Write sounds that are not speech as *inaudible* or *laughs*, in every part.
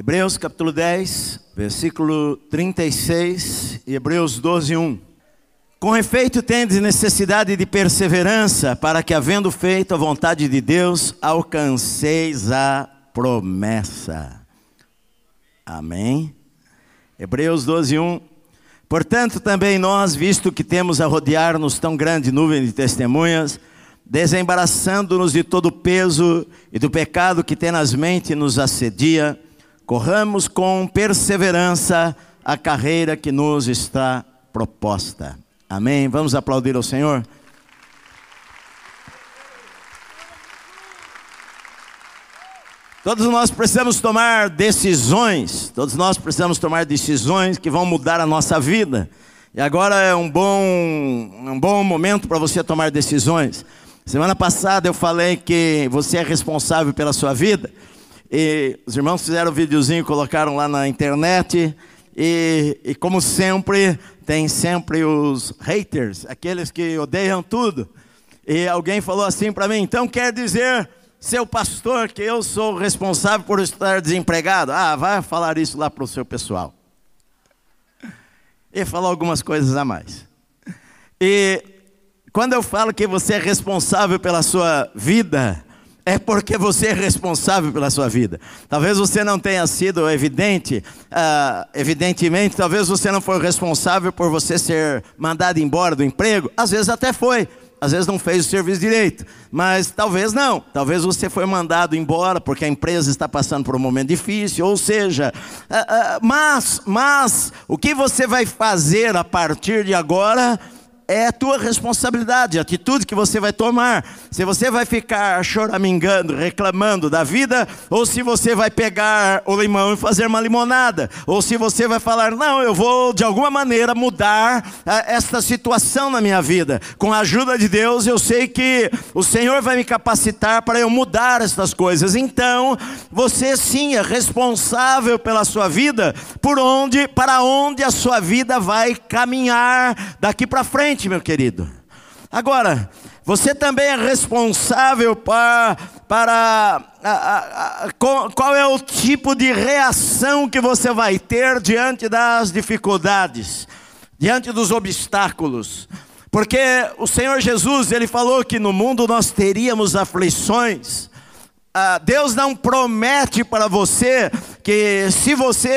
Hebreus capítulo 10, versículo 36 e Hebreus 12, 1. Com efeito, tendes necessidade de perseverança, para que, havendo feito a vontade de Deus, alcanceis a promessa. Amém? Hebreus 12, 1. Portanto, também nós, visto que temos a rodear-nos tão grande nuvem de testemunhas, desembaraçando-nos de todo o peso e do pecado que tenazmente nos assedia, corramos com perseverança a carreira que nos está proposta. Amém? Vamos aplaudir ao Senhor? Todos nós precisamos tomar decisões, todos nós precisamos tomar decisões que vão mudar a nossa vida. E agora é um bom, um bom momento para você tomar decisões. Semana passada eu falei que você é responsável pela sua vida. E os irmãos fizeram um videozinho, colocaram lá na internet. E, e, como sempre, tem sempre os haters, aqueles que odeiam tudo. E alguém falou assim para mim: então quer dizer, seu pastor, que eu sou responsável por estar desempregado? Ah, vai falar isso lá para o seu pessoal. E falou algumas coisas a mais. E quando eu falo que você é responsável pela sua vida, é porque você é responsável pela sua vida. Talvez você não tenha sido evidente, uh, evidentemente, talvez você não foi responsável por você ser mandado embora do emprego. Às vezes até foi, às vezes não fez o serviço direito, mas talvez não. Talvez você foi mandado embora porque a empresa está passando por um momento difícil, ou seja, uh, uh, mas, mas o que você vai fazer a partir de agora? É a tua responsabilidade, a atitude que você vai tomar. Se você vai ficar choramingando, reclamando da vida, ou se você vai pegar o limão e fazer uma limonada, ou se você vai falar, não, eu vou de alguma maneira mudar ah, esta situação na minha vida. Com a ajuda de Deus, eu sei que o Senhor vai me capacitar para eu mudar estas coisas. Então, você sim é responsável pela sua vida, por onde, para onde a sua vida vai caminhar daqui para frente meu querido. Agora, você também é responsável para, para a, a, a, qual é o tipo de reação que você vai ter diante das dificuldades, diante dos obstáculos. Porque o Senhor Jesus, ele falou que no mundo nós teríamos aflições. Ah, Deus não promete para você que se você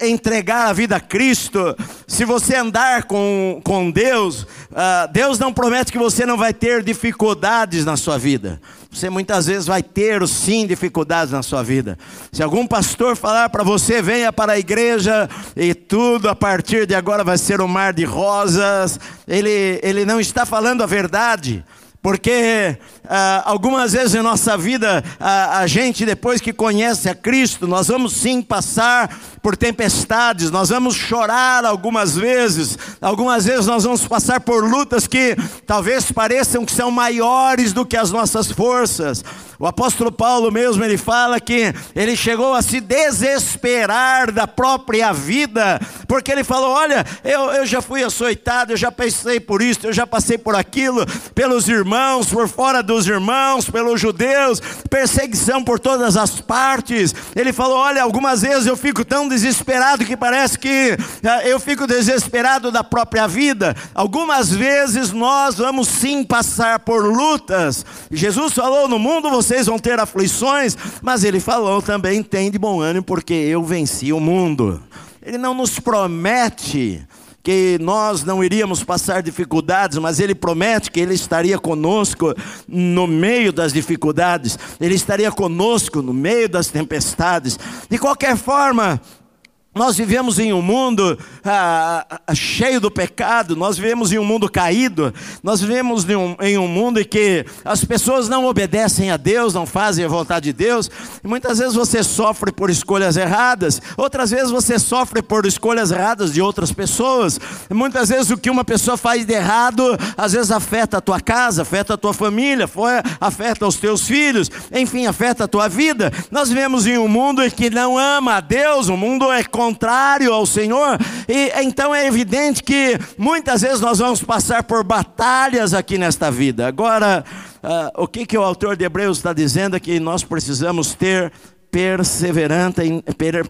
entregar a vida a Cristo, se você andar com, com Deus, ah, Deus não promete que você não vai ter dificuldades na sua vida. Você muitas vezes vai ter sim dificuldades na sua vida. Se algum pastor falar para você, venha para a igreja e tudo a partir de agora vai ser um mar de rosas, ele, ele não está falando a verdade. Porque ah, algumas vezes em nossa vida, a, a gente, depois que conhece a Cristo, nós vamos sim passar por tempestades, nós vamos chorar algumas vezes, algumas vezes nós vamos passar por lutas que talvez pareçam que são maiores do que as nossas forças. O apóstolo Paulo mesmo, ele fala que ele chegou a se desesperar da própria vida, porque ele falou: Olha, eu, eu já fui açoitado, eu já pensei por isso, eu já passei por aquilo, pelos irmãos, por fora dos irmãos, pelos judeus, perseguição por todas as partes. Ele falou: Olha, algumas vezes eu fico tão desesperado que parece que eh, eu fico desesperado da própria vida. Algumas vezes nós vamos sim passar por lutas. Jesus falou: No mundo você vocês vão ter aflições, mas ele falou também: tem de bom ânimo, porque eu venci o mundo. Ele não nos promete que nós não iríamos passar dificuldades, mas Ele promete que Ele estaria conosco no meio das dificuldades, Ele estaria conosco no meio das tempestades. De qualquer forma, nós vivemos em um mundo ah, ah, cheio do pecado, nós vivemos em um mundo caído, nós vivemos em um, em um, mundo em que as pessoas não obedecem a Deus, não fazem a vontade de Deus, e muitas vezes você sofre por escolhas erradas, outras vezes você sofre por escolhas erradas de outras pessoas, e muitas vezes o que uma pessoa faz de errado, às vezes afeta a tua casa, afeta a tua família, afeta os teus filhos, enfim, afeta a tua vida. Nós vivemos em um mundo em que não ama a Deus, o mundo é com contrário ao Senhor, e então é evidente que muitas vezes nós vamos passar por batalhas aqui nesta vida. Agora, uh, o que, que o autor de Hebreus está dizendo é que nós precisamos ter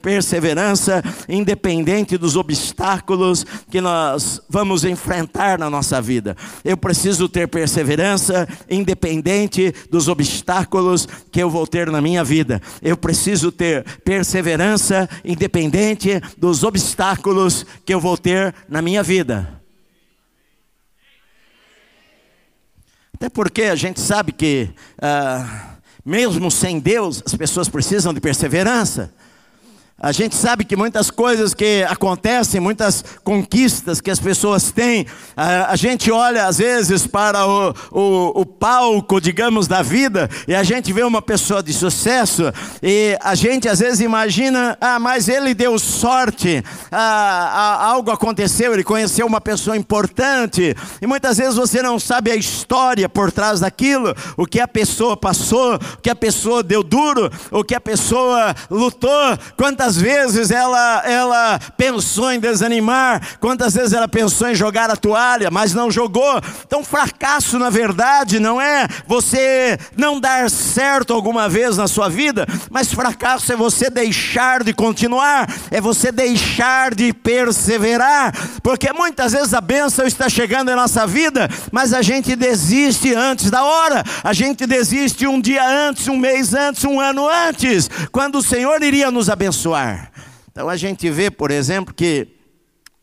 perseverança, independente dos obstáculos que nós vamos enfrentar na nossa vida. Eu preciso ter perseverança independente dos obstáculos que eu vou ter na minha vida. Eu preciso ter perseverança independente dos obstáculos que eu vou ter na minha vida. Até porque a gente sabe que, ah, mesmo sem Deus, as pessoas precisam de perseverança. A gente sabe que muitas coisas que acontecem, muitas conquistas que as pessoas têm, a, gente olha às vezes para o, o, o, palco, digamos, da vida, e a gente vê uma pessoa de sucesso, e a gente às vezes imagina, ah, mas ele deu sorte, ah, algo aconteceu, ele conheceu uma pessoa importante, e muitas vezes você não sabe a história por trás daquilo, o que a pessoa passou, o que a pessoa deu duro, o que a pessoa lutou, quantas Quantas vezes ela, ela pensou em desanimar, quantas vezes ela pensou em jogar a toalha, mas não jogou. Então, fracasso, na verdade, não é você não dar certo alguma vez na sua vida, mas fracasso é você deixar de continuar, é você deixar de perseverar, porque muitas vezes a bênção está chegando em nossa vida, mas a gente desiste antes da hora, a gente desiste um dia antes, um mês antes, um ano antes, quando o Senhor iria nos abençoar. Então a gente vê, por exemplo, que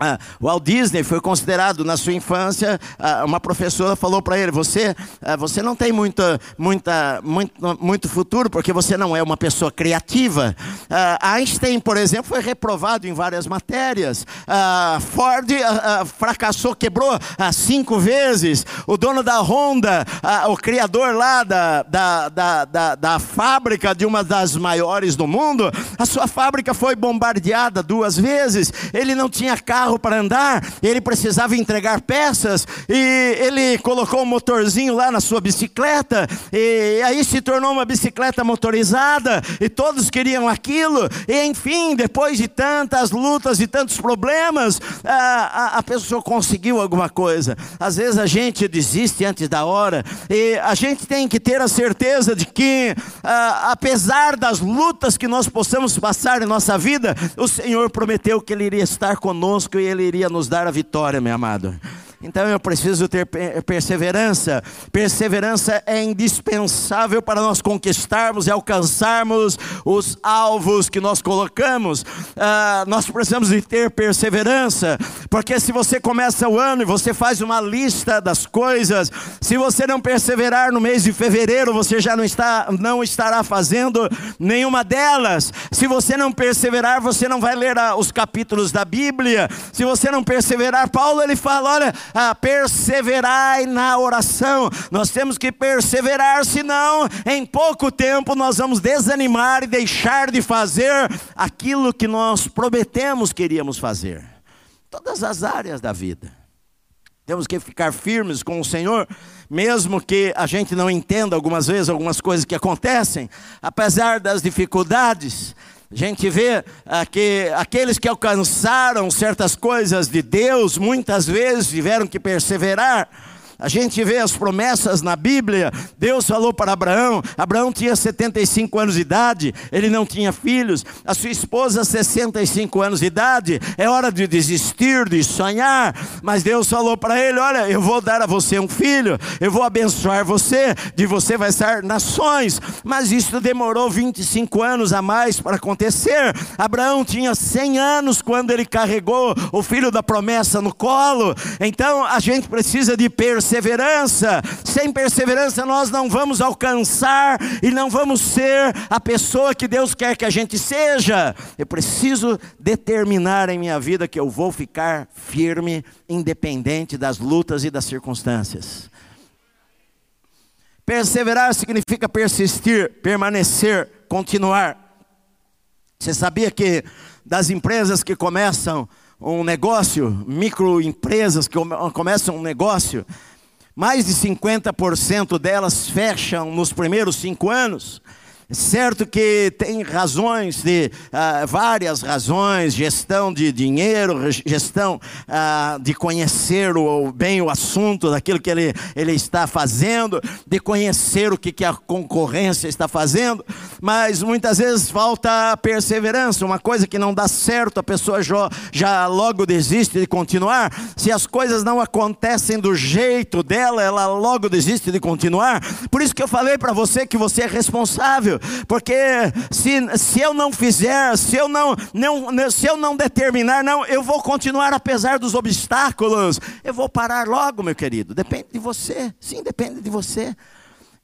ah, Walt Disney foi considerado na sua infância, ah, uma professora falou para ele: você, ah, você não tem muita, muita, muito, muito futuro porque você não é uma pessoa criativa. Ah, Einstein, por exemplo, foi reprovado em várias matérias. Ford fracassou, quebrou cinco vezes. O dono da Honda, o criador lá da, da, da, da, da fábrica de uma das maiores do mundo, a sua fábrica foi bombardeada duas vezes. Ele não tinha carro carro para andar, ele precisava entregar peças, e ele colocou um motorzinho lá na sua bicicleta, e aí se tornou uma bicicleta motorizada, e todos queriam aquilo, e enfim, depois de tantas lutas e tantos problemas, a, a, a pessoa conseguiu alguma coisa. Às vezes a gente desiste antes da hora, e a gente tem que ter a certeza de que, a, apesar das lutas que nós possamos passar em nossa vida, o Senhor prometeu que Ele iria estar conosco conosco e Ele iria nos dar a vitória, meu amado. Então eu preciso ter perseverança. Perseverança é indispensável para nós conquistarmos e alcançarmos os alvos que nós colocamos. Ah, nós precisamos de ter perseverança, porque se você começa o ano e você faz uma lista das coisas, se você não perseverar no mês de fevereiro, você já não, está, não estará fazendo nenhuma delas. Se você não perseverar, você não vai ler os capítulos da Bíblia. Se você não perseverar, Paulo ele fala: olha ah, perseverai na oração. Nós temos que perseverar, senão em pouco tempo nós vamos desanimar e deixar de fazer aquilo que nós prometemos que iríamos fazer. Todas as áreas da vida. Temos que ficar firmes com o Senhor, mesmo que a gente não entenda algumas vezes algumas coisas que acontecem, apesar das dificuldades, a gente vê ah, que aqueles que alcançaram certas coisas de Deus, muitas vezes tiveram que perseverar a gente vê as promessas na Bíblia. Deus falou para Abraão: Abraão tinha 75 anos de idade, ele não tinha filhos. A sua esposa, 65 anos de idade. É hora de desistir, de sonhar. Mas Deus falou para ele: Olha, eu vou dar a você um filho, eu vou abençoar você, de você vai ser nações. Mas isso demorou 25 anos a mais para acontecer. Abraão tinha 100 anos quando ele carregou o filho da promessa no colo. Então a gente precisa de perceber perseverança. Sem perseverança nós não vamos alcançar e não vamos ser a pessoa que Deus quer que a gente seja. Eu preciso determinar em minha vida que eu vou ficar firme, independente das lutas e das circunstâncias. Perseverar significa persistir, permanecer, continuar. Você sabia que das empresas que começam um negócio, microempresas que começam um negócio, mais de 50% delas fecham nos primeiros cinco anos. Certo que tem razões, de, uh, várias razões, gestão de dinheiro, gestão uh, de conhecer o, bem o assunto daquilo que ele, ele está fazendo, de conhecer o que, que a concorrência está fazendo, mas muitas vezes falta perseverança, uma coisa que não dá certo, a pessoa já, já logo desiste de continuar, se as coisas não acontecem do jeito dela, ela logo desiste de continuar, por isso que eu falei para você que você é responsável, porque se, se eu não fizer, se eu não, não, se eu não determinar, não, eu vou continuar apesar dos obstáculos, eu vou parar logo, meu querido. Depende de você, sim, depende de você.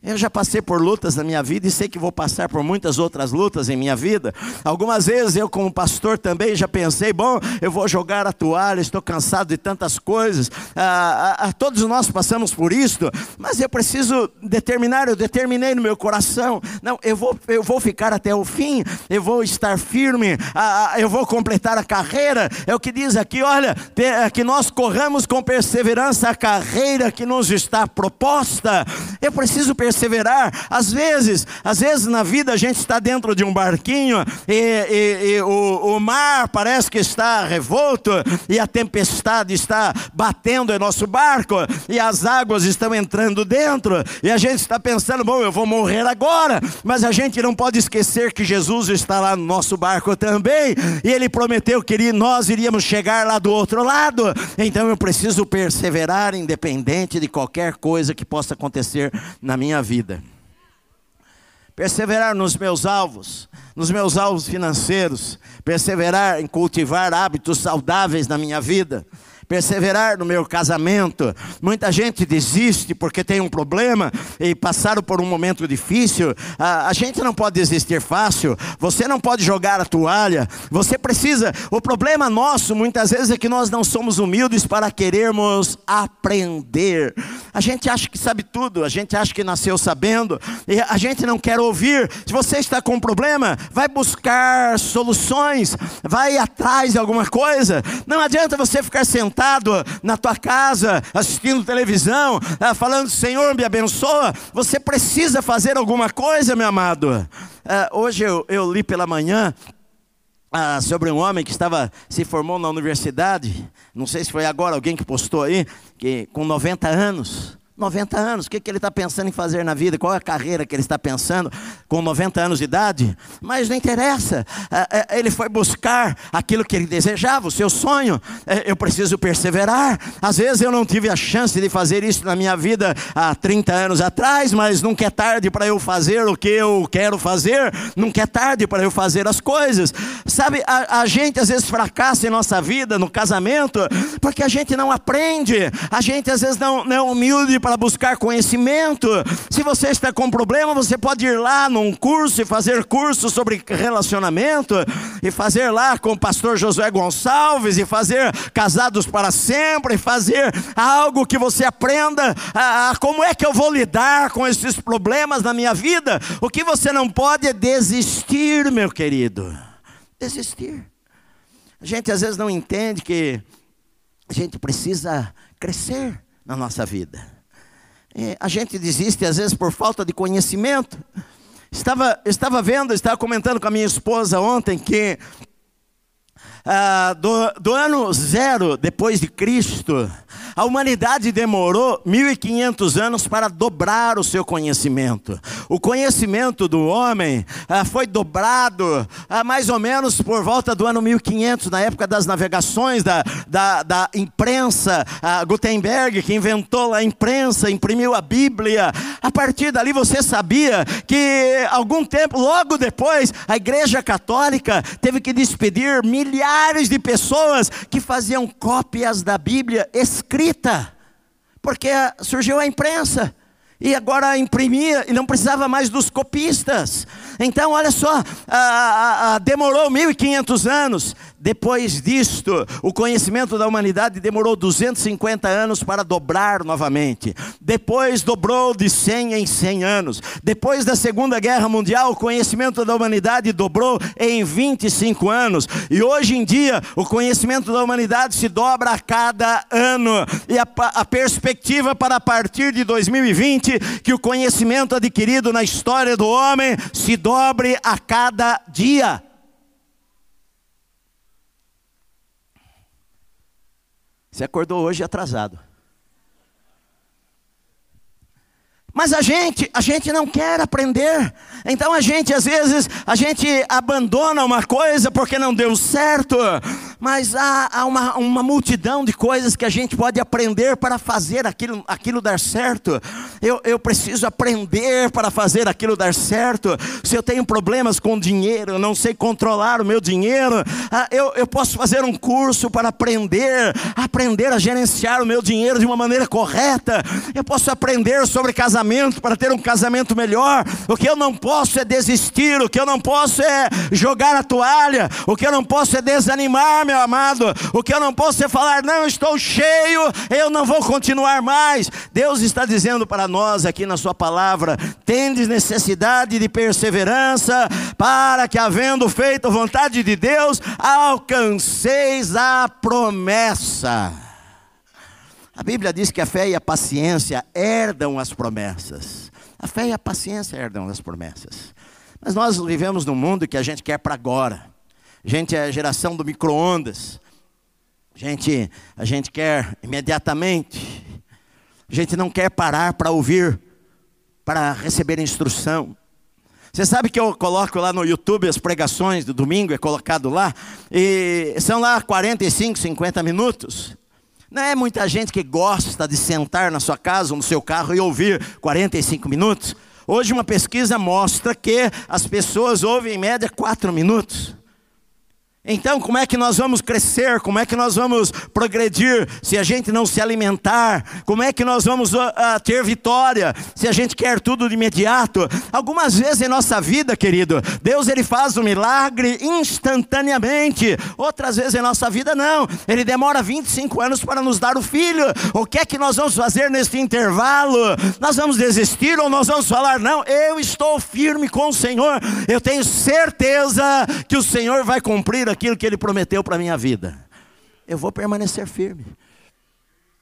Eu já passei por lutas na minha vida e sei que vou passar por muitas outras lutas em minha vida. Algumas vezes eu, como pastor, também já pensei: bom, eu vou jogar a toalha, estou cansado de tantas coisas. Ah, ah, ah todos nós passamos por isto, mas eu preciso determinar. Eu determinei no meu coração: não, eu vou, eu vou ficar até o fim, eu vou estar firme, ah, ah eu vou completar a carreira. É o que diz aqui: olha, é que nós corramos com perseverança a carreira que nos está proposta. Eu preciso perseverar perseverar. Às vezes, às vezes na vida a gente está dentro de um barquinho e, e, e o, o mar parece que está revolto e a tempestade está batendo em nosso barco e as águas estão entrando dentro e a gente está pensando, bom, eu vou morrer agora, mas a gente não pode esquecer que Jesus está lá no nosso barco também e ele prometeu que nós iríamos chegar lá do outro lado. Então eu preciso perseverar independente de qualquer coisa que possa acontecer na minha minha vida. Perseverar nos meus alvos, nos meus alvos financeiros, perseverar em cultivar hábitos saudáveis na minha vida, perseverar no meu casamento. Muita gente desiste porque tem um problema e passaram por um momento difícil. A, a, gente não pode desistir fácil. Você não pode jogar a toalha. Você precisa. O problema nosso muitas vezes é que nós não somos humildes para querermos aprender. A gente acha que sabe tudo. A gente acha que nasceu sabendo. E a gente não quer ouvir. Se você está com um problema, vai buscar soluções. Vai atrás de alguma coisa. Não adianta você ficar sentado sentado na tua casa, assistindo televisão, ah, falando, Senhor, me abençoa. Você precisa fazer alguma coisa, meu amado. Ah, hoje eu, li pela manhã ah, sobre um homem que estava se formou na universidade, não sei se foi agora alguém que postou aí, que com 90 anos, 90 anos, o que, que ele está pensando em fazer na vida? Qual é a carreira que ele está pensando com 90 anos de idade? Mas não interessa, é, é, ele foi buscar aquilo que ele desejava, o seu sonho. É, eu preciso perseverar. Às vezes eu não tive a chance de fazer isso na minha vida há 30 anos atrás, mas nunca é tarde para eu fazer o que eu quero fazer, nunca é tarde para eu fazer as coisas. Sabe, a, a gente às vezes fracassa em nossa vida, no casamento, porque a gente não aprende, a gente às vezes não, não é humilde para para buscar conhecimento. Se você está com problema, você pode ir lá num curso e fazer curso sobre relacionamento, e fazer lá com o pastor Josué Gonçalves, e fazer casados para sempre, e fazer algo que você aprenda a, a como é que eu vou lidar com esses problemas na minha vida. O que você não pode é desistir, meu querido. Desistir. A gente às vezes não entende que a gente precisa crescer na nossa vida. É, a gente desiste às vezes por falta de conhecimento. Estava, estava vendo, estava comentando com a minha esposa ontem que ah, do, do ano zero depois de Cristo, a humanidade demorou 1500 anos para dobrar o seu conhecimento. O conhecimento do homem ah, foi dobrado ah, mais ou menos por volta do ano 1500, na época das navegações, da, da, da imprensa. Ah, Gutenberg, que inventou a imprensa, imprimiu a Bíblia. A partir dali você sabia que algum tempo, logo depois, a Igreja Católica teve que despedir milhares de pessoas que faziam cópias da Bíblia escritas escrita, porque surgiu a imprensa e agora imprimia e não precisava mais dos copistas. Então, olha só, a, a, a, demorou 1500 anos. Depois disto, o conhecimento da humanidade demorou 250 anos para dobrar novamente. Depois dobrou de 100 em 100 anos. Depois da Segunda Guerra Mundial, o conhecimento da humanidade dobrou em 25 anos. E hoje em dia, o conhecimento da humanidade se dobra a cada ano. E a, a perspectiva para a partir de 2020, que o conhecimento adquirido na história do homem se dobra dobre a cada dia. Você acordou hoje atrasado. Mas a gente, a gente não quer aprender. Então a gente às vezes a gente abandona uma coisa porque não deu certo. Mas há, há uma, uma multidão de coisas que a gente pode aprender para fazer aquilo, aquilo dar certo. Eu, eu preciso aprender para fazer aquilo dar certo. Se eu tenho problemas com dinheiro, não sei controlar o meu dinheiro, ah, eu, eu posso fazer um curso para aprender, aprender a gerenciar o meu dinheiro de uma maneira correta. Eu posso aprender sobre casamento para ter um casamento melhor. O que eu não posso é desistir, o que eu não posso é jogar a toalha, o que eu não posso é desanimar meu amado. O que eu não posso é falar, não, estou cheio, eu não vou continuar mais. Deus está dizendo para nós aqui na Sua palavra: tendes necessidade de perseverança, para que, havendo feito a vontade de Deus, alcanceis a promessa. A Bíblia diz que a fé e a paciência herdam as promessas. A fé e a paciência herdam as promessas. Mas nós vivemos num mundo que a gente quer para agora. Gente é a geração do micro-ondas. Gente, a gente quer imediatamente. A gente não quer parar para ouvir, para receber instrução. Você sabe que eu coloco lá no YouTube as pregações do domingo, é colocado lá, e são lá 45, 50 minutos. Não é muita gente que gosta de sentar na sua casa ou no seu carro e ouvir 45 minutos. Hoje uma pesquisa mostra que as pessoas ouvem em média 4 minutos. Então, como é que nós vamos crescer? Como é que nós vamos progredir se a gente não se alimentar? Como é que nós vamos uh, ter vitória se a gente quer tudo de imediato? Algumas vezes em nossa vida, querido, Deus ele faz o um milagre instantaneamente. Outras vezes em nossa vida não. Ele demora 25 anos para nos dar o filho. O que é que nós vamos fazer neste intervalo? Nós vamos desistir ou nós vamos falar não? Eu estou firme com o Senhor. Eu tenho certeza que o Senhor vai cumprir que ele prometeu para a minha vida. Eu vou permanecer firme.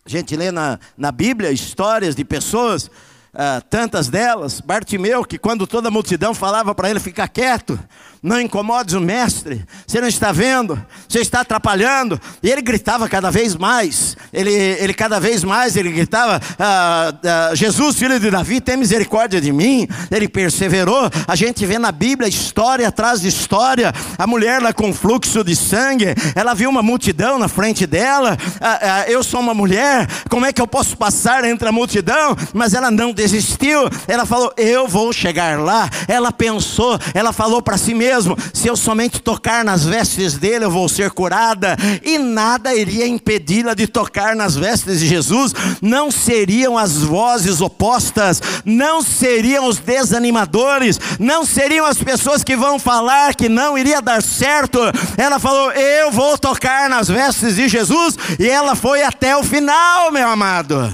A gente lê na, na Bíblia histórias de pessoas, ah, tantas delas, Bartimeu, que quando toda a multidão falava para ele ficar quieto, não incomodes o mestre, você não está vendo, você está atrapalhando. E ele gritava cada vez mais, ele, ele cada vez mais, ele gritava: ah, ah, Jesus, filho de Davi, tem misericórdia de mim. Ele perseverou. A gente vê na Bíblia história atrás de história. A mulher lá com fluxo de sangue, ela viu uma multidão na frente dela. Ah, ah, eu sou uma mulher, como é que eu posso passar entre a multidão? Mas ela não desistiu, ela falou: Eu vou chegar lá. Ela pensou, ela falou para si mesma mesmo: se eu somente tocar nas vestes dele, eu vou ser curada, e nada iria impedi-la de tocar nas vestes de Jesus, não seriam as vozes opostas, não seriam os desanimadores, não seriam as pessoas que vão falar que não iria dar certo. Ela falou: Eu vou tocar nas vestes de Jesus, e ela foi até o final, meu amado.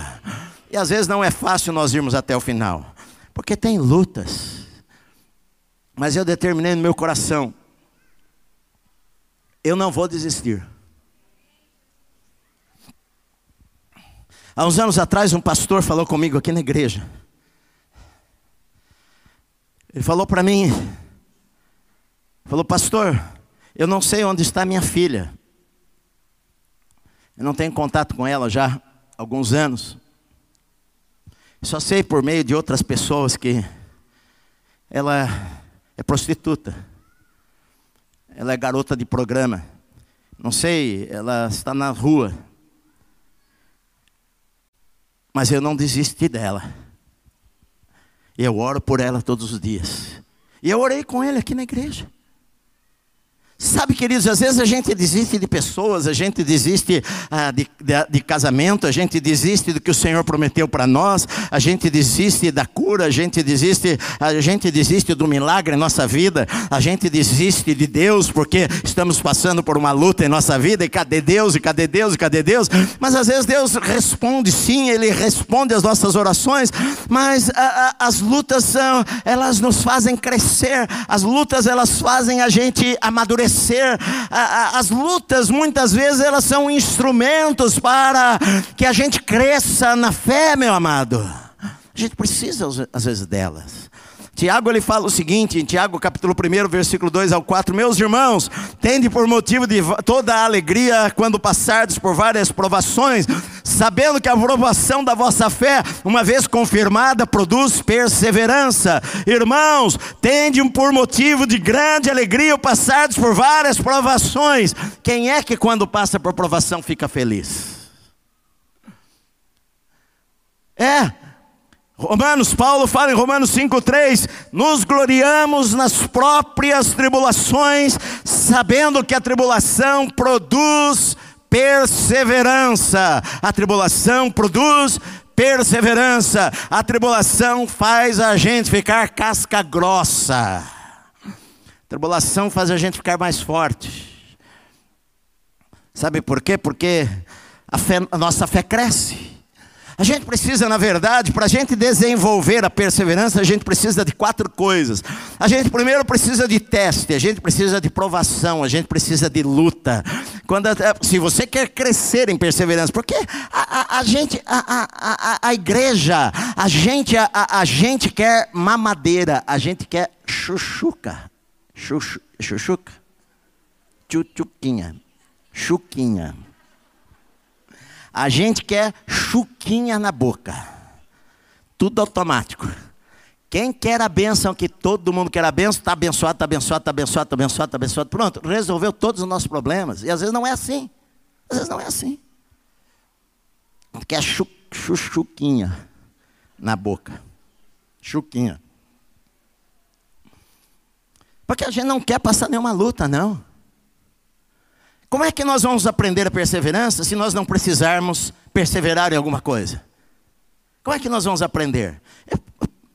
E às vezes não é fácil nós irmos até o final, porque tem lutas mas eu determinei no meu coração: eu não vou desistir. Há uns anos atrás, um pastor falou comigo aqui na igreja. Ele falou para mim: falou, pastor, eu não sei onde está minha filha. Eu não tenho contato com ela já há alguns anos. Só sei por meio de outras pessoas que ela é prostituta. Ela é garota de programa. Não sei, ela está na rua. Mas eu não desisti dela. Eu oro por ela todos os dias. E eu orei com ele aqui na igreja. Sabe, queridos, às vezes a gente desiste de pessoas, a gente desiste ah, de, de, de, casamento, a gente desiste do que o Senhor prometeu para nós, a gente desiste da cura, a gente desiste, a gente desiste do milagre em nossa vida, a gente desiste de Deus porque estamos passando por uma luta em nossa vida, e cadê Deus, e cadê Deus, e cadê Deus? Mas às vezes Deus responde sim, Ele responde às nossas orações, mas ah, ah, as lutas são, elas nos fazem crescer, as lutas elas fazem a gente amadurecer vencer. As lutas, muitas vezes, elas são instrumentos para que a gente cresça na fé, meu amado. A gente precisa, às vezes, delas. Tiago ele fala o seguinte, em Tiago capítulo 1, versículo 2 ao 4, meus irmãos, tende por motivo de toda a alegria quando passardes por várias provações, sabendo que a aprovação da vossa fé, uma vez confirmada, produz perseverança. Irmãos, tende por motivo de grande alegria passardes por várias provações. Quem é que quando passa por provação fica feliz? É, Romanos, Paulo fala em Romanos 5,3: nos gloriamos nas próprias tribulações, sabendo que a tribulação produz perseverança. A tribulação produz perseverança. A tribulação faz a gente ficar casca grossa. A tribulação faz a gente ficar mais forte. Sabe por quê? Porque a, fé, a nossa fé cresce. A gente precisa, na verdade, para a gente desenvolver a perseverança, a gente precisa de quatro coisas. A gente primeiro precisa de teste, a gente precisa de provação, a gente precisa de luta. Quando, se você quer crescer em perseverança, porque a, a, a gente, a, a, a, igreja, a gente, a, a, gente quer mamadeira, a gente quer chuchuca. Chuchu, chuchuca. Chuchuquinha. Chuquinha. A gente quer chuquinha na boca. Tudo automático. Quem quer a bênção, que todo mundo quer a bênção, está abençoado, está abençoado, está abençoado, está abençoado, está abençoado. Pronto, resolveu todos os nossos problemas. E às vezes não é assim. Às vezes não é assim. Quer chu, chu, chuquinha na boca. Chuquinha. Porque a gente não quer passar nenhuma luta, não. Como é que nós vamos aprender a perseverança se nós não precisarmos perseverar em alguma coisa? Como é que nós vamos aprender?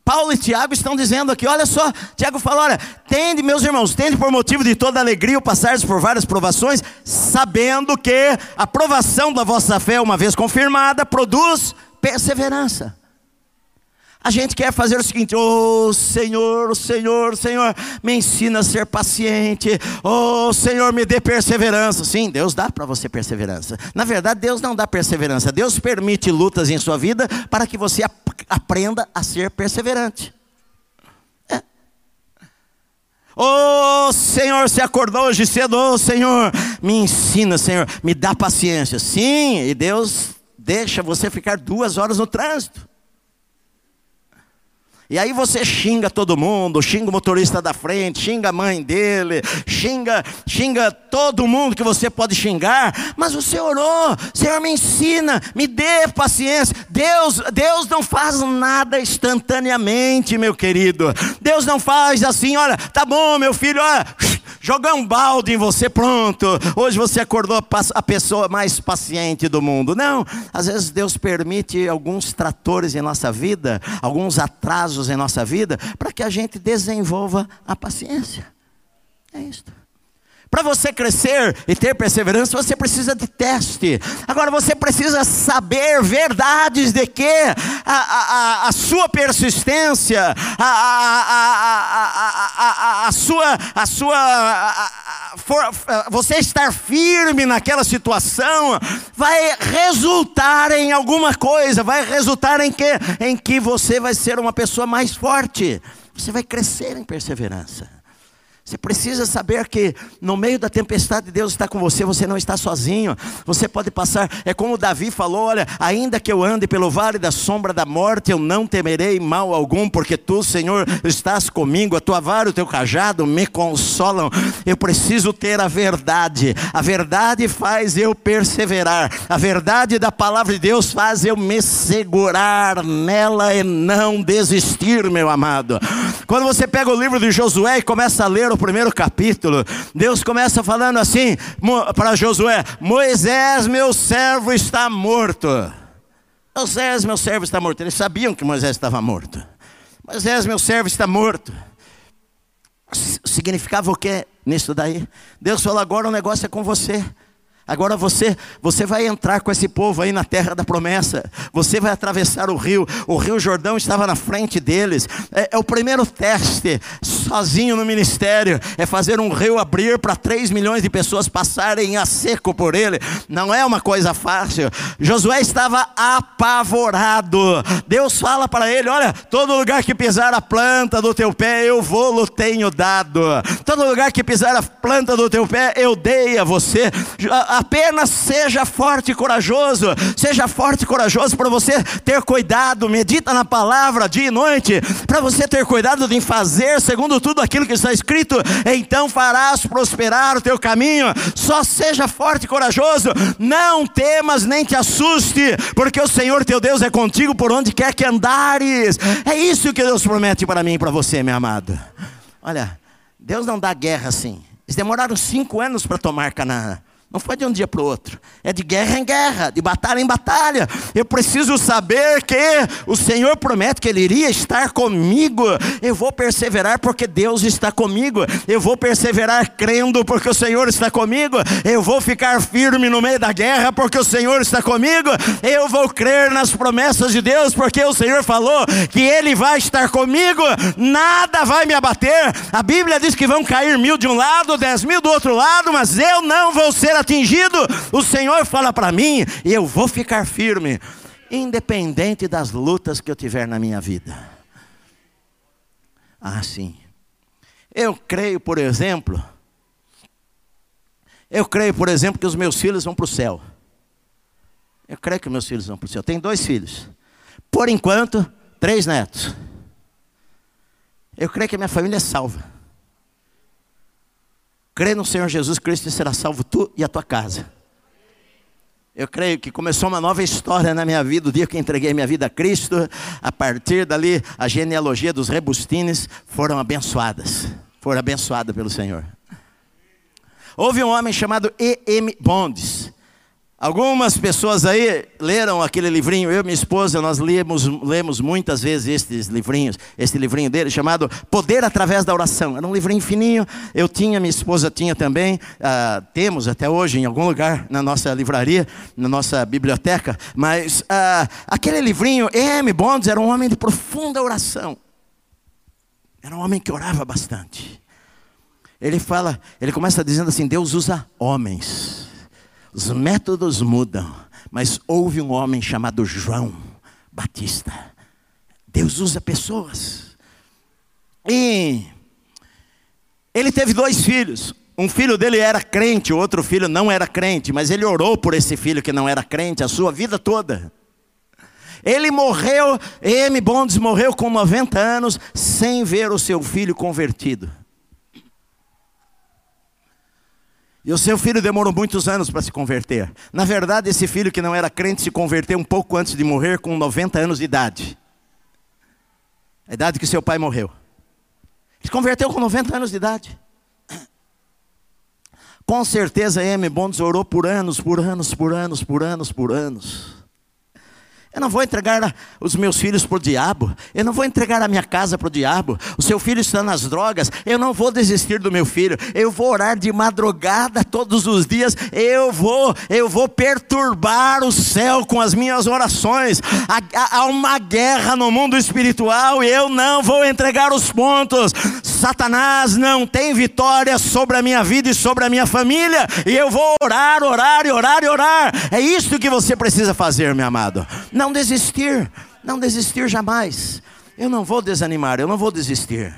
Paulo e Tiago estão dizendo aqui, olha só, Tiago fala, olha, tende, meus irmãos, tende por motivo de toda alegria o passares por várias provações, sabendo que a provação da vossa fé, uma vez confirmada, produz perseverança. A gente quer fazer o seguinte: oh Senhor, Senhor, Senhor, me ensina a ser paciente. Oh Senhor, me dê perseverança. Sim, Deus dá para você perseverança. Na verdade, Deus não dá perseverança. Deus permite lutas em sua vida para que você ap aprenda a ser perseverante. Oh Senhor, se acordou hoje cedo, oh Senhor, me ensina, Senhor, me dá paciência. Sim, e Deus deixa você ficar duas horas no trânsito. E aí você xinga todo mundo, xinga o motorista da frente, xinga a mãe dele, xinga, xinga todo mundo que você pode xingar, mas você orou, Senhor me ensina, me dê paciência. Deus, Deus não faz nada instantaneamente, meu querido. Deus não faz assim, olha, tá bom, meu filho, olha, jogar um balde em você, pronto. Hoje você acordou a pessoa mais paciente do mundo. Não, às vezes Deus permite alguns tratores em nossa vida, alguns atrasos em nossa vida, para que a gente desenvolva a paciência. É isto. Para você crescer e ter perseverança, você precisa de teste. Agora você precisa saber verdades de que a, a, a sua persistência, a, sua, a sua você estar firme naquela situação, vai resultar em alguma coisa, vai resultar em que, em que você vai ser uma pessoa mais forte. Você vai crescer em perseverança. Você precisa saber que no meio da tempestade Deus está com você, você não está sozinho. Você pode passar, é como Davi falou: olha, ainda que eu ande pelo vale da sombra da morte, eu não temerei mal algum, porque tu, Senhor, estás comigo, a tua vara e o teu cajado me consolam. Eu preciso ter a verdade, a verdade faz eu perseverar, a verdade da palavra de Deus faz eu me segurar nela e não desistir, meu amado. Quando você pega o livro de Josué e começa a ler o primeiro capítulo, Deus começa falando assim para Josué: Moisés, meu servo, está morto. Moisés, meu servo, está morto. Eles sabiam que Moisés estava morto. Moisés, meu servo, está morto. Significava o que nisso daí? Deus falou: agora o negócio é com você. Agora você, você vai entrar com esse povo aí na terra da promessa. Você vai atravessar o rio. O rio Jordão estava na frente deles. É, é o primeiro teste, sozinho no ministério, é fazer um rio abrir para 3 milhões de pessoas passarem a seco por ele. Não é uma coisa fácil. Josué estava apavorado. Deus fala para ele: Olha, todo lugar que pisar a planta do teu pé, eu vou-lo tenho dado. Todo lugar que pisar a planta do teu pé, eu dei a você apenas seja forte e corajoso, seja forte e corajoso para você ter cuidado, medita na palavra dia e noite, para você ter cuidado em fazer segundo tudo aquilo que está escrito, então farás prosperar o teu caminho, só seja forte e corajoso, não temas nem te assuste, porque o Senhor teu Deus é contigo por onde quer que andares, é isso que Deus promete para mim e para você, meu amado. Olha, Deus não dá guerra assim. Eles demoraram cinco anos para tomar Canaã. Não foi de um dia para o outro. É de guerra em guerra, de batalha em batalha. Eu preciso saber que o Senhor promete que Ele iria estar comigo. Eu vou perseverar porque Deus está comigo. Eu vou perseverar crendo porque o Senhor está comigo. Eu vou ficar firme no meio da guerra porque o Senhor está comigo. Eu vou crer nas promessas de Deus porque o Senhor falou que Ele vai estar comigo. Nada vai me abater. A Bíblia diz que vão cair mil de um lado, dez mil do outro lado, mas eu não vou ser atingido, o Senhor fala para mim e eu vou ficar firme, independente das lutas que eu tiver na minha vida. Ah, sim. Eu creio, por exemplo, eu creio, por exemplo, que os meus filhos vão para o céu. Eu creio que meus filhos vão para o céu. Tenho dois filhos. Por enquanto, três netos. Eu creio que a minha família é salva. Crê no Senhor Jesus Cristo e será salvo tu e a tua casa. Eu creio que começou uma nova história na minha vida, o dia que entreguei minha vida a Cristo. A partir dali, a genealogia dos Rebustines foram abençoadas. Foram abençoadas pelo Senhor. Houve um homem chamado E.M. Bondes. Algumas pessoas aí leram aquele livrinho, eu e minha esposa, nós lemos, lemos muitas vezes estes livrinhos, este livrinho dele chamado Poder através da oração. Era um livrinho fininho, eu tinha, minha esposa tinha também, uh, temos até hoje em algum lugar na nossa livraria, na nossa biblioteca, mas uh, aquele livrinho, M. Bonds era um homem de profunda oração. Era um homem que orava bastante. Ele fala, ele começa dizendo assim: Deus usa homens os métodos mudam, mas houve um homem chamado João Batista. Deus usa pessoas. E ele teve dois filhos. Um filho dele era crente, o outro filho não era crente, mas ele orou por esse filho que não era crente a sua vida toda. Ele morreu, M. Bondes morreu com 90 anos, sem ver o seu filho convertido. E o seu filho demorou muitos anos para se converter. Na verdade, esse filho que não era crente se converteu um pouco antes de morrer, com 90 anos de idade. A idade que seu pai morreu. Ele se converteu com 90 anos de idade. Com certeza, M. Bonds orou por anos, por anos, por anos, por anos, por anos. Eu não vou entregar os meus filhos para o diabo. Eu não vou entregar a minha casa para o diabo. O seu filho está nas drogas. Eu não vou desistir do meu filho. Eu vou orar de madrugada todos os dias. Eu vou, eu vou perturbar o céu com as minhas orações. Há, há uma guerra no mundo espiritual e eu não vou entregar os pontos. Satanás não tem vitória sobre a minha vida e sobre a minha família. E eu vou orar, orar e orar e orar. É isso que você precisa fazer, meu amado. Não desistir, não desistir jamais. Eu não vou desanimar, eu não vou desistir.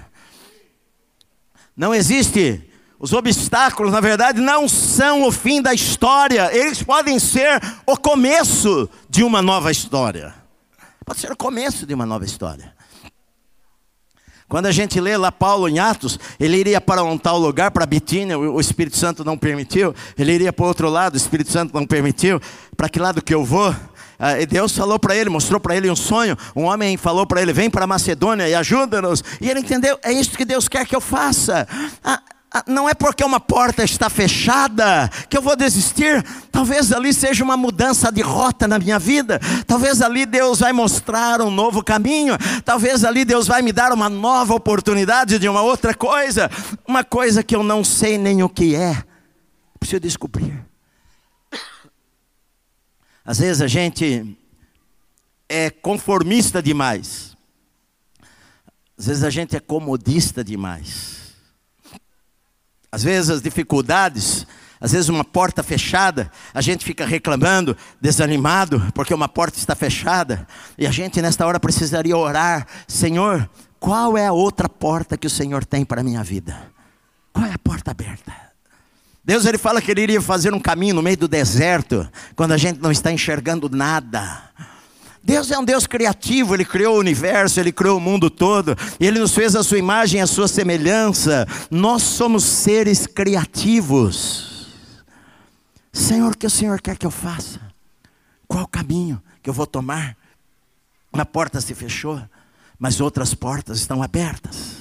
Não existe. Os obstáculos, na verdade, não são o fim da história, eles podem ser o começo de uma nova história. Pode ser o começo de uma nova história. Quando a gente lê lá Paulo em Atos, ele iria para um tal lugar, para Bitínia, o Espírito Santo não permitiu. Ele iria para outro lado, o Espírito Santo não permitiu. Para que lado que eu vou? Ah, Deus falou para ele, mostrou para ele um sonho. Um homem falou para ele: Vem para Macedônia e ajuda-nos. E ele entendeu: É isso que Deus quer que eu faça. Ah, não é porque uma porta está fechada que eu vou desistir. Talvez ali seja uma mudança de rota na minha vida. Talvez ali Deus vai mostrar um novo caminho. Talvez ali Deus vai me dar uma nova oportunidade de uma outra coisa. Uma coisa que eu não sei nem o que é. Preciso descobrir. Às vezes a gente é conformista demais. Às vezes a gente é comodista demais. Às vezes as dificuldades, às vezes uma porta fechada, a gente fica reclamando, desanimado, porque uma porta está fechada, e a gente nesta hora precisaria orar: Senhor, qual é a outra porta que o Senhor tem para a minha vida? Qual é a porta aberta? Deus ele fala que ele iria fazer um caminho no meio do deserto, quando a gente não está enxergando nada. Deus é um Deus criativo, Ele criou o universo, Ele criou o mundo todo, Ele nos fez a sua imagem, a sua semelhança. Nós somos seres criativos. Senhor, o que o Senhor quer que eu faça? Qual o caminho que eu vou tomar? Uma porta se fechou, mas outras portas estão abertas.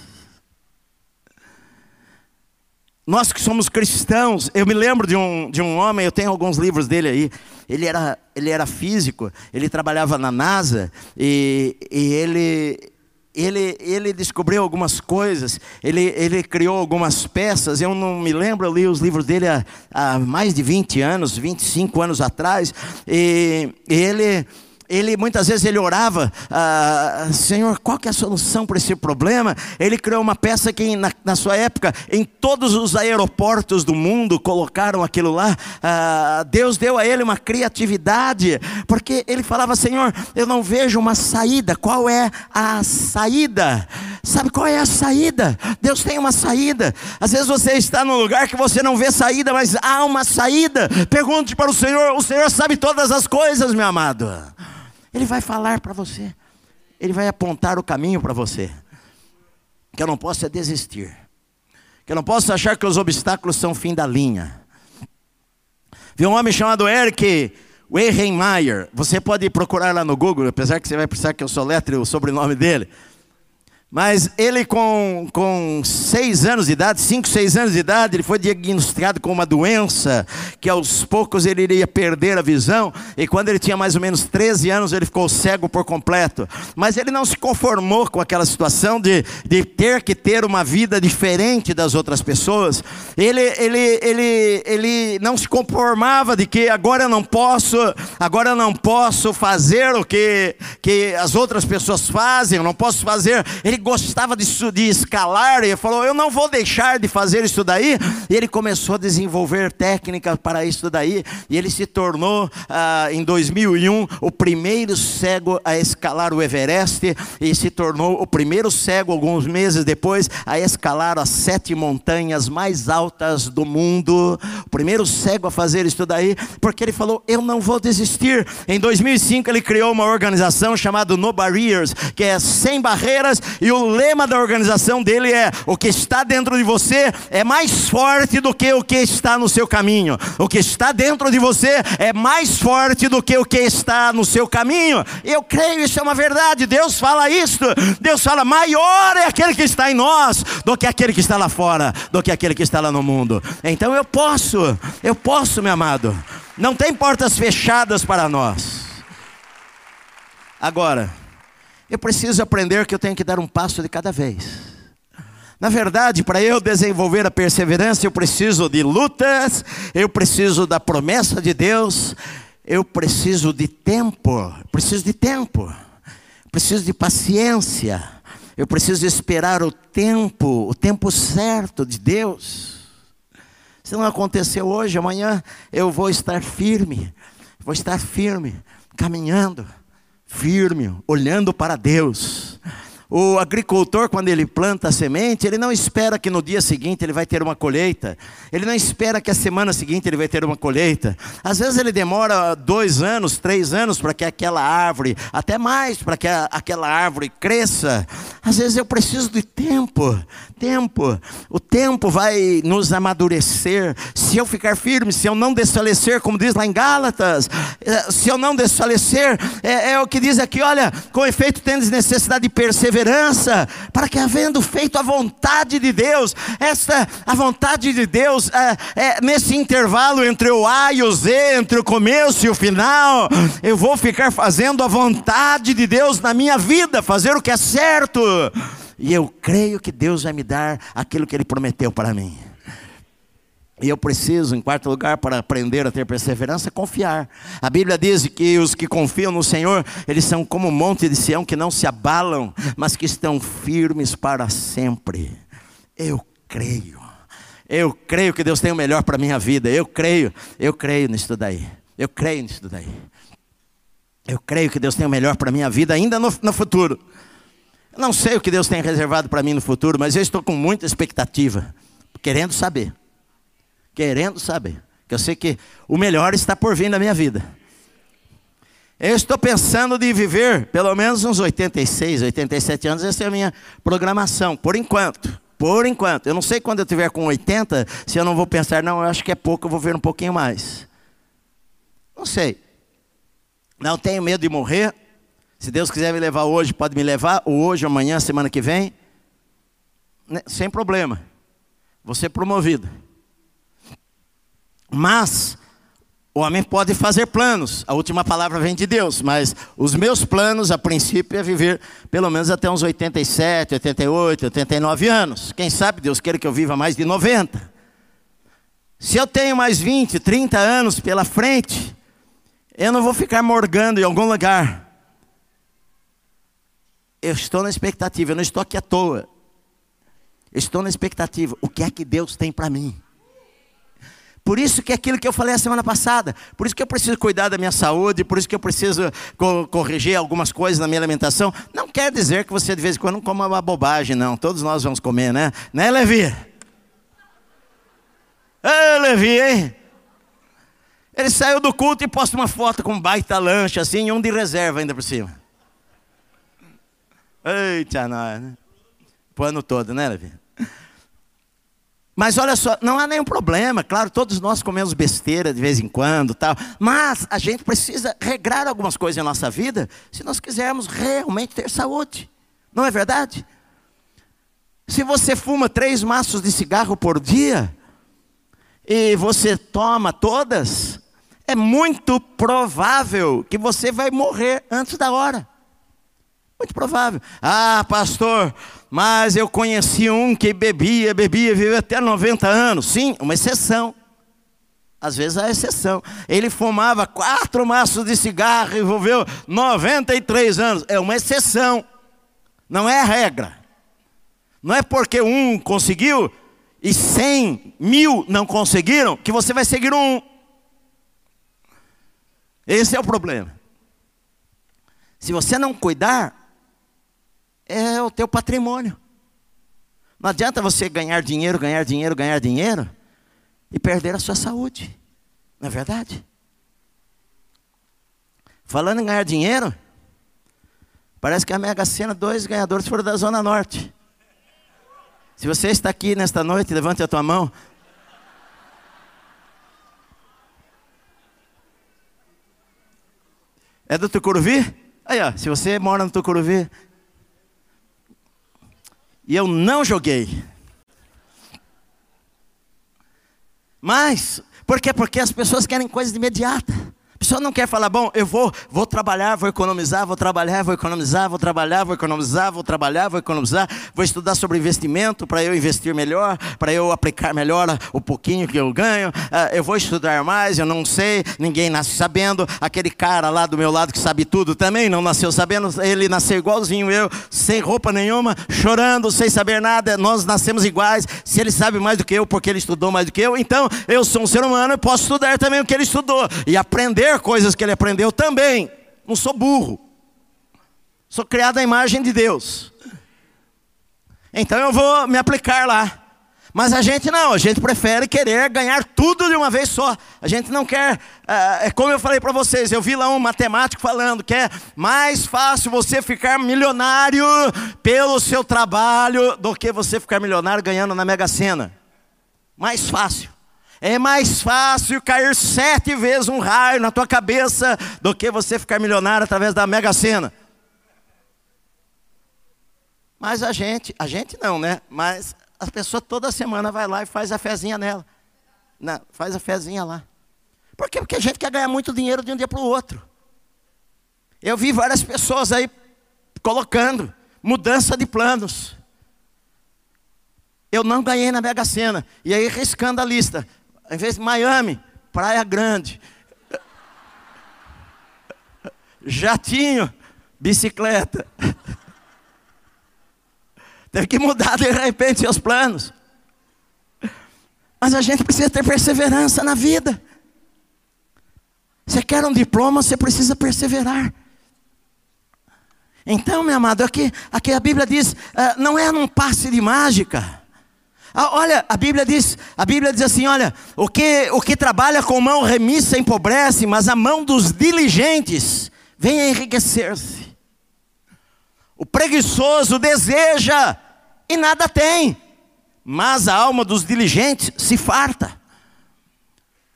Nós que somos cristãos, eu me lembro de um, de um homem, eu tenho alguns livros dele aí. Ele era, ele era físico, ele trabalhava na NASA e, e ele, ele, ele descobriu algumas coisas, ele, ele criou algumas peças. Eu não me lembro, eu li os livros dele há, há mais de 20 anos, 25 anos atrás. E, e ele ele muitas vezes ele orava, ah, Senhor, qual que é a solução para esse problema? Ele criou uma peça que na, na, sua época, em todos os aeroportos do mundo, colocaram aquilo lá. Ah, Deus deu a ele uma criatividade, porque ele falava, Senhor, eu não vejo uma saída. Qual é a saída? Sabe qual é a saída? Deus tem uma saída. Às vezes você está num lugar que você não vê saída, mas há uma saída. Pergunte para o Senhor, o Senhor sabe todas as coisas, meu amado. Ele vai falar para você. Ele vai apontar o caminho para você. Que eu não posso é desistir. Que eu não posso achar que os obstáculos são fim da linha. Vi um homem chamado Eric Wehenmeyer. Você pode procurar lá no Google, apesar que você vai precisar que eu soletre o sobrenome dele. Mas ele com, com seis anos de idade, cinco, seis anos de idade, ele foi diagnosticado com uma doença que aos poucos ele iria perder a visão. E quando ele tinha mais ou menos 13 anos, ele ficou cego por completo. Mas ele não se conformou com aquela situação de, de ter que ter uma vida diferente das outras pessoas. Ele, ele, ele, ele não se conformava de que agora eu não posso, agora eu não posso fazer o que, que as outras pessoas fazem, eu não posso fazer. Ele gostava de, de escalar, e falou: Eu não vou deixar de fazer isso daí. E ele começou a desenvolver técnicas para isso daí, e ele se tornou, ah, em 2001, o primeiro cego a escalar o Everest, e se tornou o primeiro cego, alguns meses depois, a escalar as sete montanhas mais altas do mundo. O primeiro cego a fazer isso daí, porque ele falou: Eu não vou desistir. Em 2005, ele criou uma organização chamada No Barriers, que é sem barreiras, e e o lema da organização dele é: o que está dentro de você é mais forte do que o que está no seu caminho. O que está dentro de você é mais forte do que o que está no seu caminho. Eu creio, isso é uma verdade. Deus fala isso. Deus fala: maior é aquele que está em nós do que aquele que está lá fora, do que aquele que está lá no mundo. Então eu posso, eu posso, meu amado. Não tem portas fechadas para nós. Agora, eu preciso aprender que eu tenho que dar um passo de cada vez. Na verdade, para eu desenvolver a perseverança, eu preciso de lutas, eu preciso da promessa de Deus, eu preciso de tempo, preciso de tempo, preciso de paciência, eu preciso esperar o tempo, o tempo certo de Deus. Se não aconteceu hoje, amanhã eu vou estar firme, vou estar firme, caminhando firme, olhando para Deus. O agricultor, quando ele planta a semente, ele não espera que no dia seguinte ele vai ter uma colheita. Ele não espera que a semana seguinte ele vai ter uma colheita. Às vezes ele demora dois anos, três anos para que aquela árvore, até mais, para que a, aquela árvore cresça. Às vezes eu preciso de tempo, tempo. O tempo vai nos amadurecer. Se eu ficar firme, se eu não desfalecer, como diz lá em Gálatas, eh, se eu não desfalecer, é, é o que diz aqui: olha, com efeito tendes necessidade de perseverar perseverança, para que havendo feito a vontade de Deus, esta a vontade de Deus é, é, nesse intervalo entre o A e o Z, entre o começo e o final, eu vou ficar fazendo a vontade de Deus na minha vida, fazer o que é certo, e eu creio que Deus vai me dar aquilo que Ele prometeu para mim. E eu preciso, em quarto lugar, para aprender a ter perseverança, confiar. A Bíblia diz que os que confiam no Senhor, eles são como um monte de Sião que não se abalam, mas que estão firmes para sempre. Eu creio. Eu creio que Deus tem o melhor para a minha vida. Eu creio, eu creio nisso daí. Eu creio nisso daí. Eu creio que Deus tem o melhor para a minha vida ainda no, no futuro. Eu não sei o que Deus tem reservado para mim no futuro, mas eu estou com muita expectativa, querendo saber querendo saber. Que eu sei que o melhor está por vir na minha vida. Eu estou pensando de viver pelo menos uns 86, 87 anos, essa é a minha programação, por enquanto. Por enquanto. Eu não sei quando eu tiver com 80, se eu não vou pensar, não, eu acho que é pouco, eu vou ver um pouquinho mais. Não sei. Não tenho medo de morrer. Se Deus quiser me levar hoje, pode me levar, ou hoje, amanhã, semana que vem. Né, sem problema. Vou ser promovido. Mas o homem pode fazer planos, a última palavra vem de Deus, mas os meus planos, a princípio, é viver pelo menos até uns 87, 88, 89 anos. Quem sabe Deus queira que eu viva mais de 90. Se eu tenho mais 20, 30 anos pela frente, eu não vou ficar morgando em algum lugar. Eu estou na expectativa, eu não estou aqui à toa. Estou na expectativa. O que é que Deus tem para mim? Por isso que é aquilo que eu falei a semana passada, por isso que eu preciso cuidar da minha saúde, por isso que eu preciso co corrigir algumas coisas na minha alimentação. Não quer dizer que você de vez em quando não coma uma bobagem, não. Todos nós vamos comer, né? Né, Levi? Ei, Levi, hein? Ele saiu do culto e posta uma foto com um baita lanche, assim, e um de reserva ainda por cima. Eita, nós, né? Pro ano todo, né, Levi? Mas olha só, não há nenhum problema, claro, todos nós comemos besteira de vez em quando, tal, mas a gente precisa regrar algumas coisas na nossa vida se nós quisermos realmente ter saúde. Não é verdade? Se você fuma três maços de cigarro por dia e você toma todas, é muito provável que você vai morrer antes da hora. Muito provável. Ah, pastor, mas eu conheci um que bebia, bebia, viveu até 90 anos. Sim, uma exceção. Às vezes há exceção. Ele fumava quatro maços de cigarro e viveu 93 anos. É uma exceção. Não é a regra. Não é porque um conseguiu e cem mil não conseguiram que você vai seguir um. Esse é o problema. Se você não cuidar, é o teu patrimônio. Não adianta você ganhar dinheiro, ganhar dinheiro, ganhar dinheiro e perder a sua saúde. Não é verdade? Falando em ganhar dinheiro, parece que a Mega Sena, dois ganhadores foram da Zona Norte. Se você está aqui nesta noite, levante a tua mão. É do Tucuruvi? Aí, ó, se você mora no Tucuruvi, e eu não joguei. Mas, por quê? Porque as pessoas querem coisas imediatas. Pessoa não quer falar, bom, eu vou, vou trabalhar, vou economizar, vou trabalhar, vou economizar, vou trabalhar, vou economizar, vou trabalhar, vou economizar, vou estudar sobre investimento para eu investir melhor, para eu aplicar melhor o pouquinho que eu ganho, uh, eu vou estudar mais, eu não sei, ninguém nasce sabendo, aquele cara lá do meu lado que sabe tudo também não nasceu sabendo, ele nasceu igualzinho eu, sem roupa nenhuma, chorando, sem saber nada, nós nascemos iguais, se ele sabe mais do que eu, porque ele estudou mais do que eu, então eu sou um ser humano e posso estudar também o que ele estudou e aprender aprender coisas que ele aprendeu também. Não sou burro. Sou criado à imagem de Deus. Então eu vou me aplicar lá. Mas a gente não, a gente prefere querer ganhar tudo de uma vez só. A gente não quer, é, é como eu falei para vocês, eu vi lá um matemático falando que é mais fácil você ficar milionário pelo seu trabalho do que você ficar milionário ganhando na Mega Sena. Mais fácil. É mais fácil cair sete vezes um raio na tua cabeça do que você ficar milionário através da Mega Sena. Mas a gente, a gente não, né? Mas a pessoa toda semana vai lá e faz a fezinha nela. Não, faz a fezinha lá. Por quê? Porque a gente quer ganhar muito dinheiro de um dia para o outro. Eu vi várias pessoas aí colocando mudança de planos. Eu não ganhei na Mega Sena. E aí riscando a lista Em vez de Miami, Praia Grande. Jatinho, bicicleta. Teve que mudar de repente seus planos. Mas a gente precisa ter perseverança na vida. Você quer um diploma, você precisa perseverar. Então, meu amado, aqui, aqui a Bíblia diz, uh, não é num passe de mágica. Ah, olha, a Bíblia diz, a Bíblia diz assim, olha, o que, o que trabalha com mão remissa empobrece, mas a mão dos diligentes vem a enriquecer-se. O preguiçoso deseja e nada tem, mas a alma dos diligentes se farta.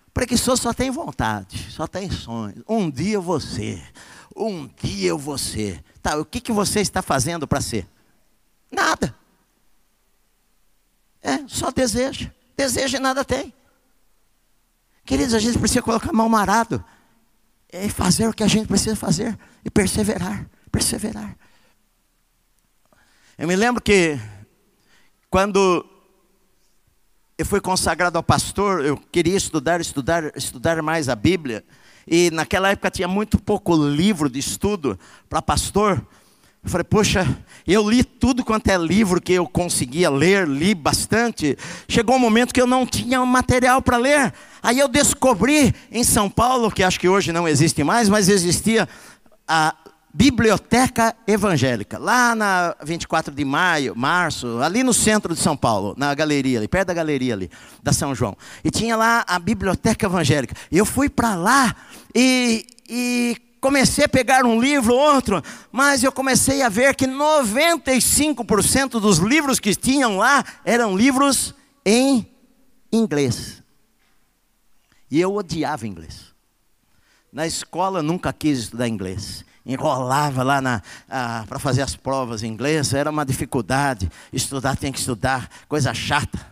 O preguiçoso só tem vontade, só tem sonhos. Um dia ser, um dia eu vou ser. Tá, o que, que você está fazendo para ser? Nada. É, só deseja. Deseja e nada tem. Queridos, a gente precisa colocar mão marado e fazer o que a gente precisa fazer e perseverar, perseverar. Eu me lembro que quando eu fui consagrado ao pastor, eu queria estudar, estudar, estudar mais a Bíblia. E naquela época tinha muito pouco livro de estudo para pastor. Eu falei, poxa, eu li tudo quanto é livro que eu conseguia ler, li bastante. Chegou um momento que eu não tinha material para ler. Aí eu descobri em São Paulo, que acho que hoje não existe mais, mas existia a Biblioteca Evangélica, lá na 24 de maio, março, ali no centro de São Paulo, na galeria ali, perto da galeria ali, da São João. E tinha lá a Biblioteca Evangélica. Eu fui para lá e, e comecei a pegar um livro, outro, mas eu comecei a ver que 95% dos livros que tinham lá eram livros em inglês. E eu odiava inglês. Na escola nunca quis estudar inglês. Enrolava lá para fazer as provas em inglês, era uma dificuldade. Estudar tem que estudar, coisa chata.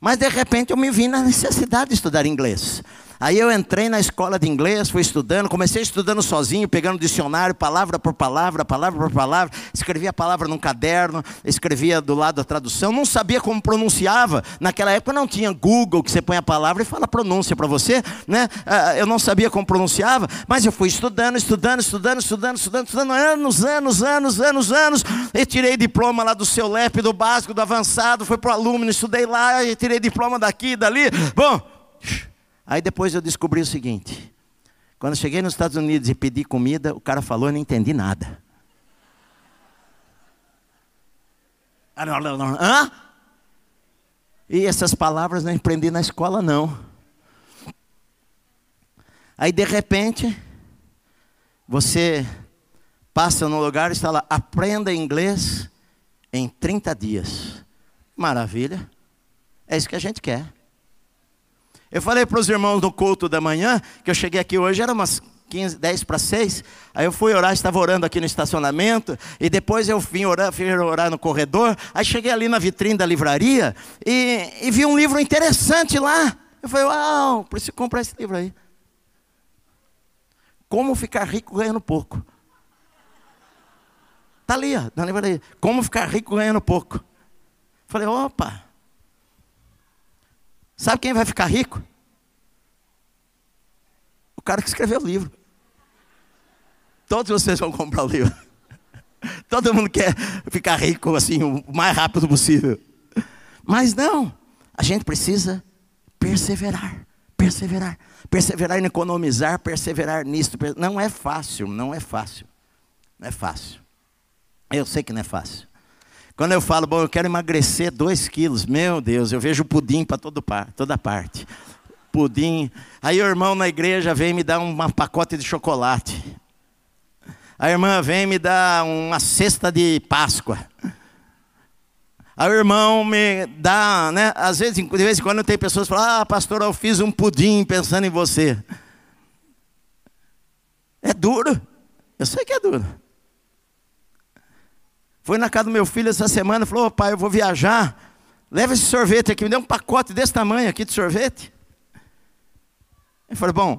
Mas de repente eu me vi na necessidade de estudar inglês. Aí eu entrei na escola de inglês, fui estudando, comecei estudando sozinho, pegando dicionário, palavra por palavra, palavra por palavra, escrevia a palavra num caderno, escrevia do lado a tradução, não sabia como pronunciava. Naquela época não tinha Google que você põe a palavra e fala a pronúncia para você, né? Ah, eu não sabia como pronunciava, mas eu fui estudando, estudando, estudando, estudando, estudando, estudando anos, anos, anos, anos, anos, e tirei diploma lá do seu LEP, do básico, do avançado, fui para o aluno, estudei lá, e tirei diploma daqui, dali. Bom, Aí depois eu descobri o seguinte: quando cheguei nos Estados Unidos e pedi comida, o cara falou e não entendi nada. Hã? E essas palavras não aprendi na escola, não. Aí de repente, você passa no lugar e está lá, aprenda inglês em 30 dias. Maravilha. É isso que a gente quer. Eu falei para os irmãos no culto da manhã, que eu cheguei aqui hoje, era umas 15, 10 para 6. Aí eu fui orar, estava orando aqui no estacionamento. E depois eu vim orar, fui orar no corredor. Aí cheguei ali na vitrine da livraria e, e vi um livro interessante lá. Eu falei, uau, preciso comprar esse livro aí. Como ficar rico ganhando pouco. Está ali, ó, na livraria. Como ficar rico ganhando pouco. Falei, opa. Sabe quem vai ficar rico? O cara que escreveu o livro. Todos vocês vão comprar o livro. *laughs* Todo mundo quer ficar rico assim o mais rápido possível. Mas não, a gente precisa perseverar, perseverar, perseverar em economizar, perseverar nisso. Não é fácil, não é fácil. Não é fácil. Eu sei que não é fácil. Quando eu falo, bom, eu quero emagrecer dois quilos, meu Deus, eu vejo pudim para toda parte. Pudim. Aí o irmão na igreja vem me dar um pacote de chocolate. A irmã vem me dar uma cesta de Páscoa. Aí o irmão me dá, né? Às vezes, de vez em quando tem pessoas que falam, ah, pastor, eu fiz um pudim pensando em você. É duro. Eu sei que é duro. Foi na casa do meu filho essa semana, falou: oh, pai, eu vou viajar. Leva esse sorvete aqui, me deu um pacote desse tamanho aqui de sorvete. Eu falei, bom,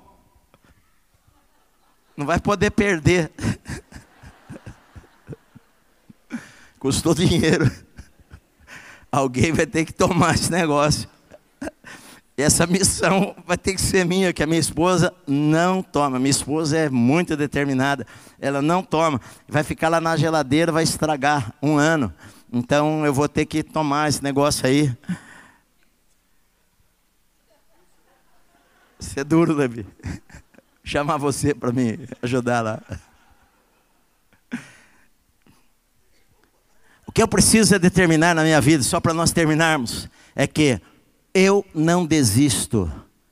não vai poder perder. *laughs* Custou dinheiro. *laughs* Alguém vai ter que tomar esse negócio. Essa missão vai ter que ser minha, que a minha esposa não toma. Minha esposa é muito determinada, ela não toma. Vai ficar lá na geladeira, vai estragar um ano. Então eu vou ter que tomar esse negócio aí. Você é duro, Levi. Chamar você para me ajudar lá. O que eu preciso é determinar na minha vida, só para nós terminarmos, é que eu não desisto.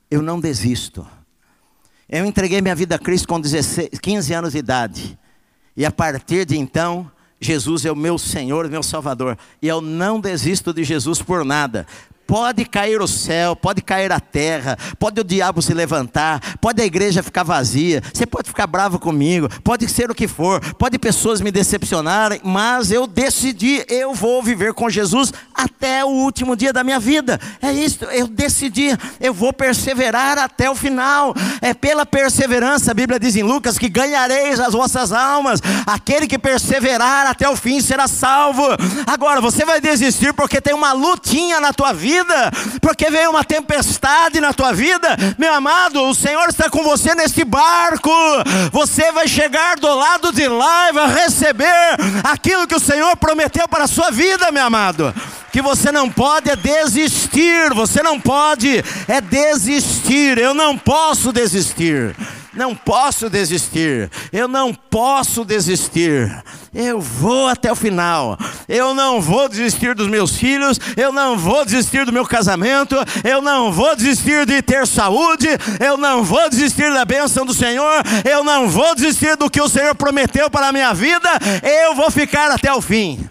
Eu não desisto. Eu entreguei minha vida a Cristo com 16, 15 anos de idade. E a partir de então, Jesus é o meu Senhor, meu Salvador. E eu não desisto de Jesus por nada. Pode cair o céu, pode cair a terra, pode o diabo se levantar, pode a igreja ficar vazia, você pode ficar bravo comigo, pode ser o que for, pode pessoas me decepcionarem, mas eu decidi, eu vou viver com Jesus até o último dia da minha vida. É isso, eu decidi, eu vou perseverar até o final. É pela perseverança, a Bíblia diz em Lucas que ganhareis as vossas almas. Aquele que perseverar até o fim será salvo. Agora, você vai desistir porque tem uma lutinha na tua vida vida, porque veio uma tempestade na tua vida, meu amado, o Senhor está com você neste barco. Você vai chegar do lado de lá e vai receber aquilo que o Senhor prometeu para a sua vida, meu amado. Que você não pode é desistir, você não pode é desistir. Eu não posso desistir. Não posso desistir. Eu não posso desistir. Eu vou até o final. Eu não vou desistir dos meus filhos. Eu não vou desistir do meu casamento. Eu não vou desistir de ter saúde. Eu não vou desistir da bênção do Senhor. Eu não vou desistir do que o Senhor prometeu para a minha vida. Eu vou ficar até o fim.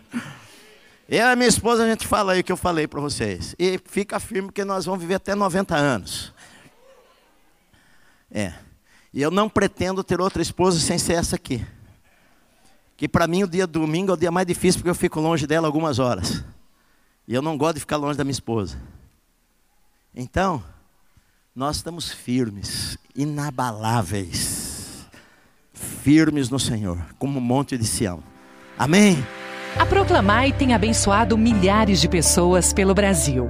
Eu e a minha esposa, a gente fala aí o que eu falei para vocês. E fica firme que nós vamos viver até 90 anos. É. E eu não pretendo ter outra esposa sem ser essa aqui. Que para mim o dia domingo é o dia mais difícil porque eu fico longe dela algumas horas. E eu não gosto de ficar longe da minha esposa. Então, nós estamos firmes, inabaláveis, firmes no Senhor, como um monte de Sião. Amém? A Proclamai tem abençoado milhares de pessoas pelo Brasil.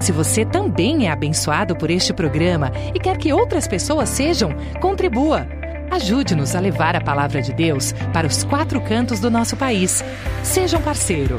Se você também é abençoado por este programa e quer que outras pessoas sejam, contribua. Ajude-nos a levar a palavra de Deus para os quatro cantos do nosso país. Seja um parceiro